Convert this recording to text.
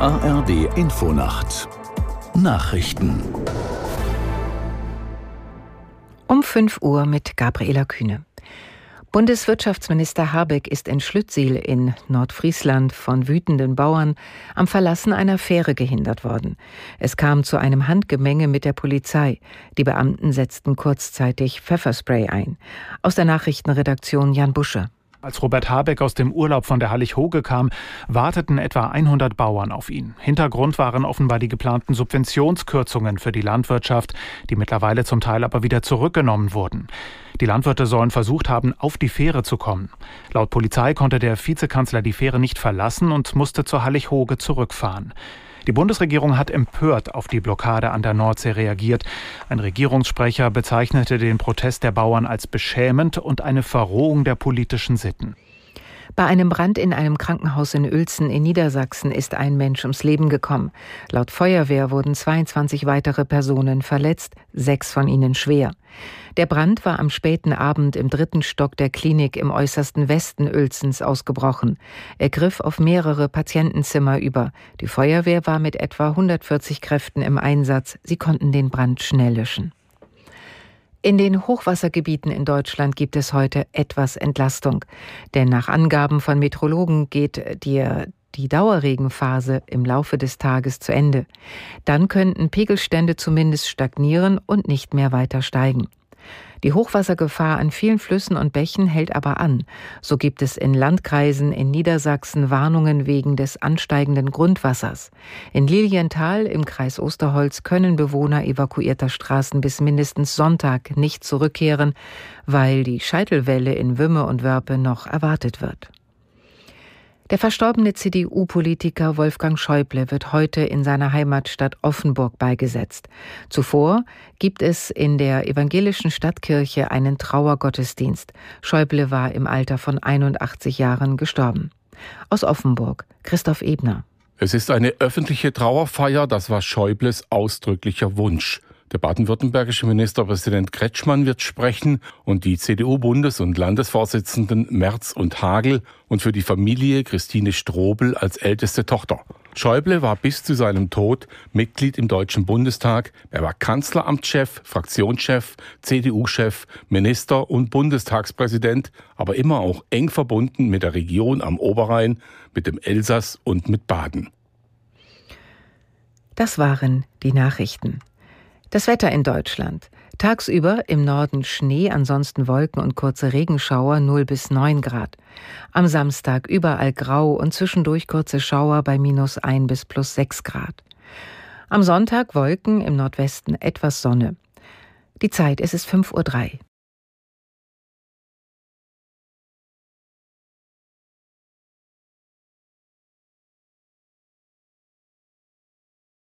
ARD Infonacht Nachrichten um 5 Uhr mit Gabriela Kühne. Bundeswirtschaftsminister Habeck ist in Schlüttsiel in Nordfriesland von wütenden Bauern am Verlassen einer Fähre gehindert worden. Es kam zu einem Handgemenge mit der Polizei. Die Beamten setzten kurzzeitig Pfefferspray ein. Aus der Nachrichtenredaktion Jan Busche. Als Robert Habeck aus dem Urlaub von der Hallig-Hoge kam, warteten etwa 100 Bauern auf ihn. Hintergrund waren offenbar die geplanten Subventionskürzungen für die Landwirtschaft, die mittlerweile zum Teil aber wieder zurückgenommen wurden. Die Landwirte sollen versucht haben, auf die Fähre zu kommen. Laut Polizei konnte der Vizekanzler die Fähre nicht verlassen und musste zur Hallig-Hoge zurückfahren. Die Bundesregierung hat empört auf die Blockade an der Nordsee reagiert. Ein Regierungssprecher bezeichnete den Protest der Bauern als beschämend und eine Verrohung der politischen Sitten. Bei einem Brand in einem Krankenhaus in Uelzen in Niedersachsen ist ein Mensch ums Leben gekommen. Laut Feuerwehr wurden 22 weitere Personen verletzt, sechs von ihnen schwer. Der Brand war am späten Abend im dritten Stock der Klinik im äußersten Westen Uelzens ausgebrochen. Er griff auf mehrere Patientenzimmer über. Die Feuerwehr war mit etwa 140 Kräften im Einsatz. Sie konnten den Brand schnell löschen. In den Hochwassergebieten in Deutschland gibt es heute etwas Entlastung. Denn nach Angaben von Metrologen geht die, die Dauerregenphase im Laufe des Tages zu Ende. Dann könnten Pegelstände zumindest stagnieren und nicht mehr weiter steigen. Die Hochwassergefahr an vielen Flüssen und Bächen hält aber an. So gibt es in Landkreisen in Niedersachsen Warnungen wegen des ansteigenden Grundwassers. In Lilienthal im Kreis Osterholz können Bewohner evakuierter Straßen bis mindestens Sonntag nicht zurückkehren, weil die Scheitelwelle in Wümme und Wörpe noch erwartet wird. Der verstorbene CDU-Politiker Wolfgang Schäuble wird heute in seiner Heimatstadt Offenburg beigesetzt. Zuvor gibt es in der evangelischen Stadtkirche einen Trauergottesdienst. Schäuble war im Alter von 81 Jahren gestorben. Aus Offenburg, Christoph Ebner. Es ist eine öffentliche Trauerfeier, das war Schäubles ausdrücklicher Wunsch. Der baden-württembergische Ministerpräsident Kretschmann wird sprechen und die CDU-Bundes- und Landesvorsitzenden Merz und Hagel und für die Familie Christine Strobel als älteste Tochter. Schäuble war bis zu seinem Tod Mitglied im Deutschen Bundestag. Er war Kanzleramtschef, Fraktionschef, CDU-Chef, Minister und Bundestagspräsident, aber immer auch eng verbunden mit der Region am Oberrhein, mit dem Elsass und mit Baden. Das waren die Nachrichten. Das Wetter in Deutschland. Tagsüber im Norden Schnee, ansonsten Wolken und kurze Regenschauer 0 bis 9 Grad. Am Samstag überall grau und zwischendurch kurze Schauer bei minus 1 bis plus 6 Grad. Am Sonntag Wolken, im Nordwesten etwas Sonne. Die Zeit, es ist 5.03 Uhr.